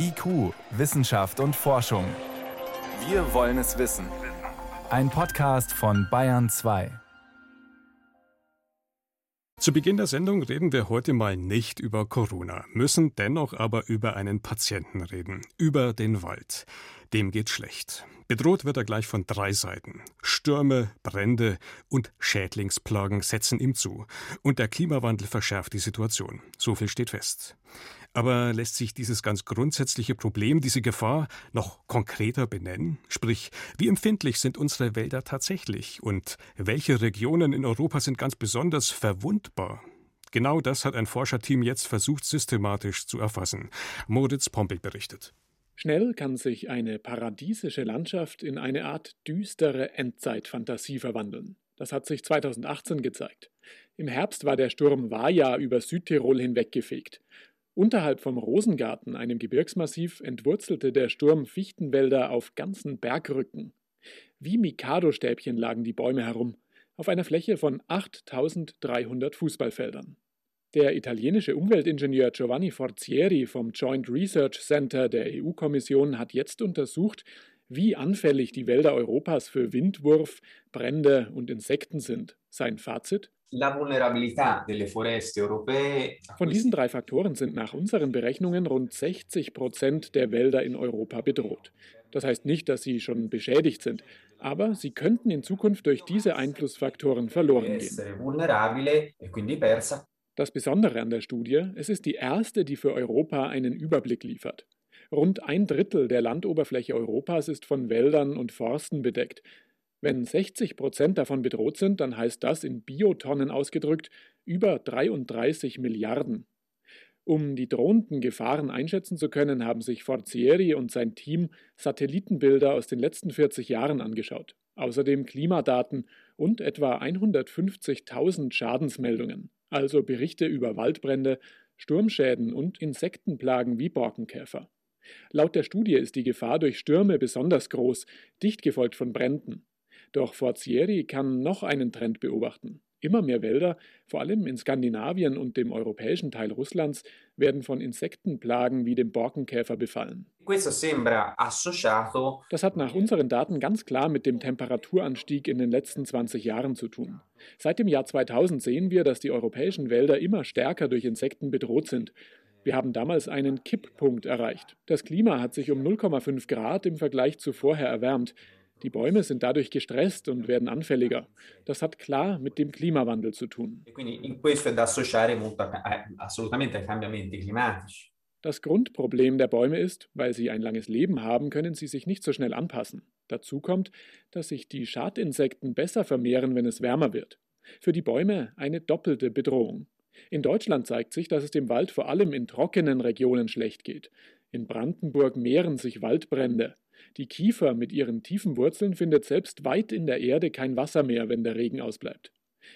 IQ, Wissenschaft und Forschung. Wir wollen es wissen. Ein Podcast von Bayern 2. Zu Beginn der Sendung reden wir heute mal nicht über Corona, müssen dennoch aber über einen Patienten reden, über den Wald. Dem geht schlecht. Bedroht wird er gleich von drei Seiten. Stürme, Brände und Schädlingsplagen setzen ihm zu. Und der Klimawandel verschärft die Situation. So viel steht fest. Aber lässt sich dieses ganz grundsätzliche Problem, diese Gefahr, noch konkreter benennen? Sprich, wie empfindlich sind unsere Wälder tatsächlich? Und welche Regionen in Europa sind ganz besonders verwundbar? Genau das hat ein Forscherteam jetzt versucht, systematisch zu erfassen. Moritz Pompel berichtet. Schnell kann sich eine paradiesische Landschaft in eine Art düstere Endzeitfantasie verwandeln. Das hat sich 2018 gezeigt. Im Herbst war der Sturm Vaja über Südtirol hinweggefegt. Unterhalb vom Rosengarten, einem Gebirgsmassiv, entwurzelte der Sturm Fichtenwälder auf ganzen Bergrücken. Wie Mikado-Stäbchen lagen die Bäume herum, auf einer Fläche von 8300 Fußballfeldern. Der italienische Umweltingenieur Giovanni Forzieri vom Joint Research Center der EU-Kommission hat jetzt untersucht, wie anfällig die Wälder Europas für Windwurf, Brände und Insekten sind. Sein Fazit? Von diesen drei Faktoren sind nach unseren Berechnungen rund 60 Prozent der Wälder in Europa bedroht. Das heißt nicht, dass sie schon beschädigt sind, aber sie könnten in Zukunft durch diese Einflussfaktoren verloren gehen. Das Besondere an der Studie, es ist die erste, die für Europa einen Überblick liefert. Rund ein Drittel der Landoberfläche Europas ist von Wäldern und Forsten bedeckt. Wenn 60 Prozent davon bedroht sind, dann heißt das in Biotonnen ausgedrückt über 33 Milliarden. Um die drohenden Gefahren einschätzen zu können, haben sich Forzieri und sein Team Satellitenbilder aus den letzten 40 Jahren angeschaut. Außerdem Klimadaten und etwa 150.000 Schadensmeldungen also Berichte über Waldbrände, Sturmschäden und Insektenplagen wie Borkenkäfer. Laut der Studie ist die Gefahr durch Stürme besonders groß, dicht gefolgt von Bränden. Doch Forzieri kann noch einen Trend beobachten. Immer mehr Wälder, vor allem in Skandinavien und dem europäischen Teil Russlands, werden von Insektenplagen wie dem Borkenkäfer befallen. Das hat nach unseren Daten ganz klar mit dem Temperaturanstieg in den letzten 20 Jahren zu tun. Seit dem Jahr 2000 sehen wir, dass die europäischen Wälder immer stärker durch Insekten bedroht sind. Wir haben damals einen Kipppunkt erreicht. Das Klima hat sich um 0,5 Grad im Vergleich zu vorher erwärmt. Die Bäume sind dadurch gestresst und werden anfälliger. Das hat klar mit dem Klimawandel zu tun. Das Grundproblem der Bäume ist, weil sie ein langes Leben haben, können sie sich nicht so schnell anpassen. Dazu kommt, dass sich die Schadinsekten besser vermehren, wenn es wärmer wird. Für die Bäume eine doppelte Bedrohung. In Deutschland zeigt sich, dass es dem Wald vor allem in trockenen Regionen schlecht geht. In Brandenburg mehren sich Waldbrände. Die Kiefer mit ihren tiefen Wurzeln findet selbst weit in der Erde kein Wasser mehr, wenn der Regen ausbleibt.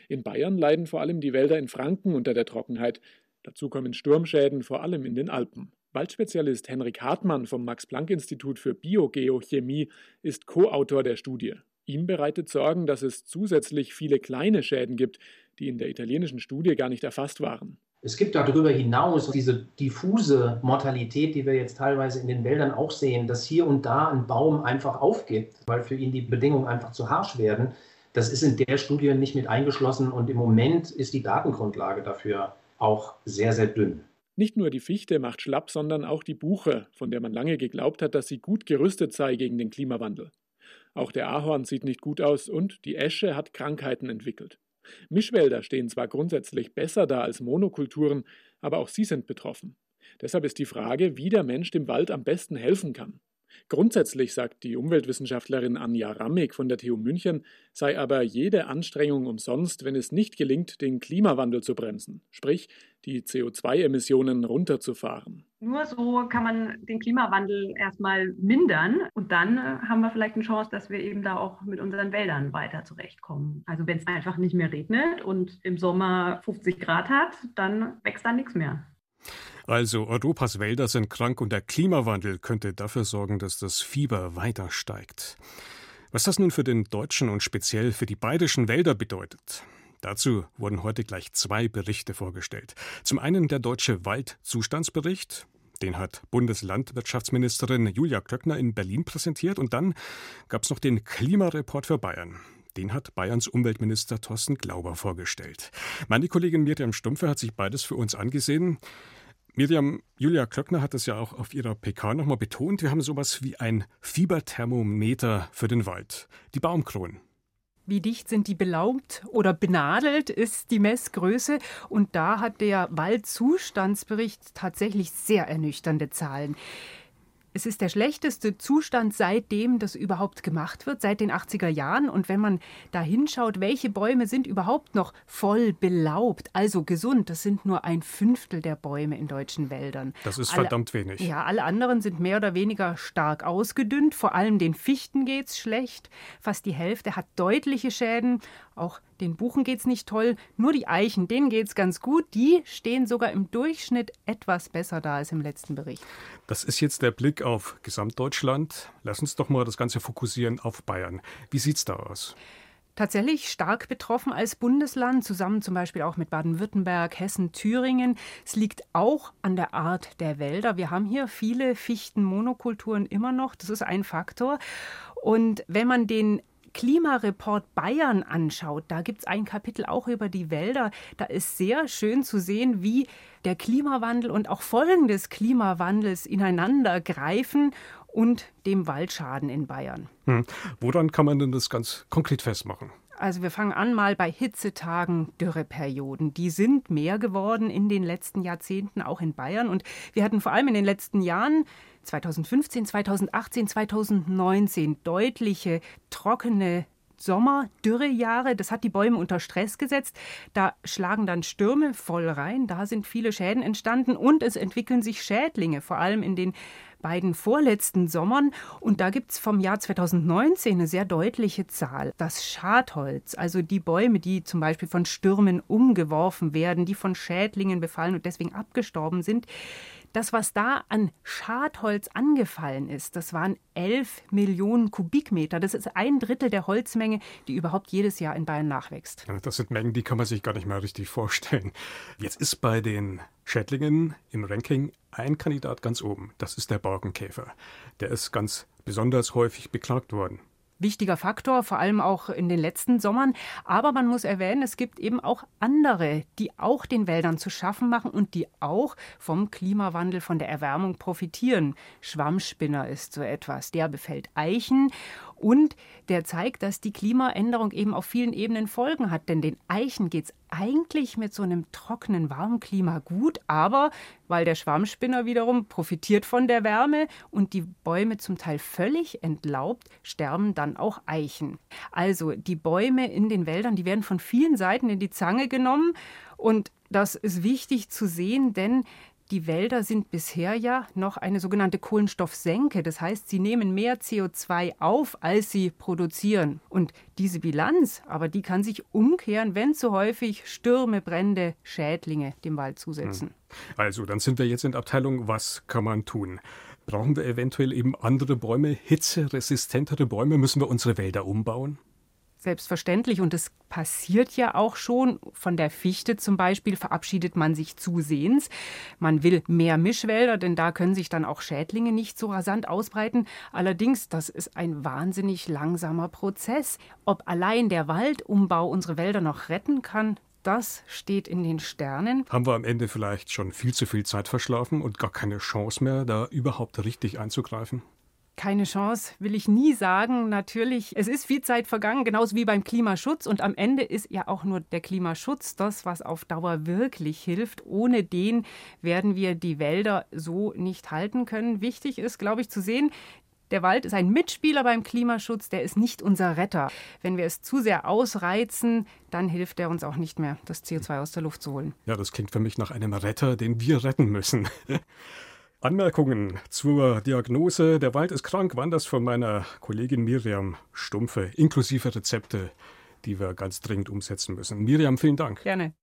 In Bayern leiden vor allem die Wälder in Franken unter der Trockenheit. Dazu kommen Sturmschäden vor allem in den Alpen. Waldspezialist Henrik Hartmann vom Max-Planck-Institut für Biogeochemie ist Co-Autor der Studie. Ihm bereitet Sorgen, dass es zusätzlich viele kleine Schäden gibt, die in der italienischen Studie gar nicht erfasst waren. Es gibt darüber hinaus diese diffuse Mortalität, die wir jetzt teilweise in den Wäldern auch sehen, dass hier und da ein Baum einfach aufgibt, weil für ihn die Bedingungen einfach zu harsch werden. Das ist in der Studie nicht mit eingeschlossen und im Moment ist die Datengrundlage dafür auch sehr, sehr dünn. Nicht nur die Fichte macht schlapp, sondern auch die Buche, von der man lange geglaubt hat, dass sie gut gerüstet sei gegen den Klimawandel. Auch der Ahorn sieht nicht gut aus und die Esche hat Krankheiten entwickelt. Mischwälder stehen zwar grundsätzlich besser da als Monokulturen, aber auch sie sind betroffen. Deshalb ist die Frage, wie der Mensch dem Wald am besten helfen kann. Grundsätzlich sagt die Umweltwissenschaftlerin Anja Rammig von der TU München, sei aber jede Anstrengung umsonst, wenn es nicht gelingt, den Klimawandel zu bremsen, sprich die CO2-Emissionen runterzufahren. Nur so kann man den Klimawandel erstmal mindern und dann äh, haben wir vielleicht eine Chance, dass wir eben da auch mit unseren Wäldern weiter zurechtkommen. Also wenn es einfach nicht mehr regnet und im Sommer 50 Grad hat, dann wächst da nichts mehr. Also Europas Wälder sind krank und der Klimawandel könnte dafür sorgen, dass das Fieber weiter steigt. Was das nun für den deutschen und speziell für die bayerischen Wälder bedeutet, dazu wurden heute gleich zwei Berichte vorgestellt. Zum einen der deutsche Waldzustandsbericht, Den hat Bundeslandwirtschaftsministerin Julia Klöckner in Berlin präsentiert. Und dann gab es noch den Klimareport für Bayern. Den hat Bayerns Umweltminister Thorsten Glauber vorgestellt. Meine Kollegin Miriam Stumpfe hat sich beides für uns angesehen. Miriam, Julia Klöckner hat das ja auch auf ihrer PK nochmal betont. Wir haben sowas wie ein Fieberthermometer für den Wald. Die Baumkronen. Wie dicht sind die belaubt oder benadelt ist die Messgröße. Und da hat der Waldzustandsbericht tatsächlich sehr ernüchternde Zahlen. Es ist der schlechteste Zustand seitdem das überhaupt gemacht wird, seit den 80er Jahren. Und wenn man da hinschaut, welche Bäume sind überhaupt noch voll belaubt, also gesund, das sind nur ein Fünftel der Bäume in deutschen Wäldern. Das ist alle, verdammt wenig. Ja, alle anderen sind mehr oder weniger stark ausgedünnt. Vor allem den Fichten geht es schlecht. Fast die Hälfte hat deutliche Schäden. Auch den Buchen geht es nicht toll. Nur die Eichen, denen geht es ganz gut. Die stehen sogar im Durchschnitt etwas besser da als im letzten Bericht. Das ist jetzt der Blick auf Gesamtdeutschland. Lass uns doch mal das Ganze fokussieren auf Bayern. Wie sieht es da aus? tatsächlich stark betroffen als Bundesland, zusammen zum Beispiel auch mit Baden-Württemberg, Hessen, Thüringen. Es liegt auch an der Art der Wälder. Wir haben hier viele Fichtenmonokulturen immer noch. Das ist ein Faktor. Und wenn man den Klimareport Bayern anschaut, da gibt es ein Kapitel auch über die Wälder. Da ist sehr schön zu sehen, wie der Klimawandel und auch Folgen des Klimawandels ineinander greifen und dem Waldschaden in Bayern. Hm. Woran kann man denn das ganz konkret festmachen? Also wir fangen an mal bei Hitzetagen, Dürreperioden. Die sind mehr geworden in den letzten Jahrzehnten, auch in Bayern. Und wir hatten vor allem in den letzten Jahren 2015, 2018, 2019 deutliche trockene Sommer, Dürrejahre, das hat die Bäume unter Stress gesetzt. Da schlagen dann Stürme voll rein, da sind viele Schäden entstanden und es entwickeln sich Schädlinge, vor allem in den beiden vorletzten Sommern. Und da gibt es vom Jahr 2019 eine sehr deutliche Zahl. Das Schadholz, also die Bäume, die zum Beispiel von Stürmen umgeworfen werden, die von Schädlingen befallen und deswegen abgestorben sind, das, was da an Schadholz angefallen ist, das waren 11 Millionen Kubikmeter. Das ist ein Drittel der Holzmenge, die überhaupt jedes Jahr in Bayern nachwächst. Das sind Mengen, die kann man sich gar nicht mehr richtig vorstellen. Jetzt ist bei den Schädlingen im Ranking ein Kandidat ganz oben. Das ist der Borkenkäfer. Der ist ganz besonders häufig beklagt worden wichtiger Faktor, vor allem auch in den letzten Sommern. Aber man muss erwähnen, es gibt eben auch andere, die auch den Wäldern zu schaffen machen und die auch vom Klimawandel, von der Erwärmung profitieren. Schwammspinner ist so etwas. Der befällt Eichen und der zeigt, dass die Klimaänderung eben auf vielen Ebenen Folgen hat. Denn den Eichen geht es eigentlich mit so einem trockenen, warmen Klima gut, aber weil der Schwammspinner wiederum profitiert von der Wärme und die Bäume zum Teil völlig entlaubt, sterben dann auch Eichen. Also die Bäume in den Wäldern, die werden von vielen Seiten in die Zange genommen und das ist wichtig zu sehen, denn die Wälder sind bisher ja noch eine sogenannte Kohlenstoffsenke. Das heißt, sie nehmen mehr CO2 auf, als sie produzieren. Und diese Bilanz, aber die kann sich umkehren, wenn zu häufig Stürme, Brände, Schädlinge dem Wald zusetzen. Hm. Also, dann sind wir jetzt in der Abteilung, was kann man tun? Brauchen wir eventuell eben andere Bäume, hitzeresistentere Bäume? Müssen wir unsere Wälder umbauen? Selbstverständlich und es passiert ja auch schon. Von der Fichte zum Beispiel verabschiedet man sich zusehends. Man will mehr Mischwälder, denn da können sich dann auch Schädlinge nicht so rasant ausbreiten. Allerdings, das ist ein wahnsinnig langsamer Prozess. Ob allein der Waldumbau unsere Wälder noch retten kann, das steht in den Sternen. Haben wir am Ende vielleicht schon viel zu viel Zeit verschlafen und gar keine Chance mehr, da überhaupt richtig einzugreifen? Keine Chance, will ich nie sagen. Natürlich, es ist viel Zeit vergangen, genauso wie beim Klimaschutz. Und am Ende ist ja auch nur der Klimaschutz das, was auf Dauer wirklich hilft. Ohne den werden wir die Wälder so nicht halten können. Wichtig ist, glaube ich, zu sehen, der Wald ist ein Mitspieler beim Klimaschutz, der ist nicht unser Retter. Wenn wir es zu sehr ausreizen, dann hilft er uns auch nicht mehr, das CO2 aus der Luft zu holen. Ja, das klingt für mich nach einem Retter, den wir retten müssen. Anmerkungen zur Diagnose Der Wald ist krank waren das von meiner Kollegin Miriam Stumpfe, inklusive Rezepte, die wir ganz dringend umsetzen müssen. Miriam, vielen Dank. Gerne.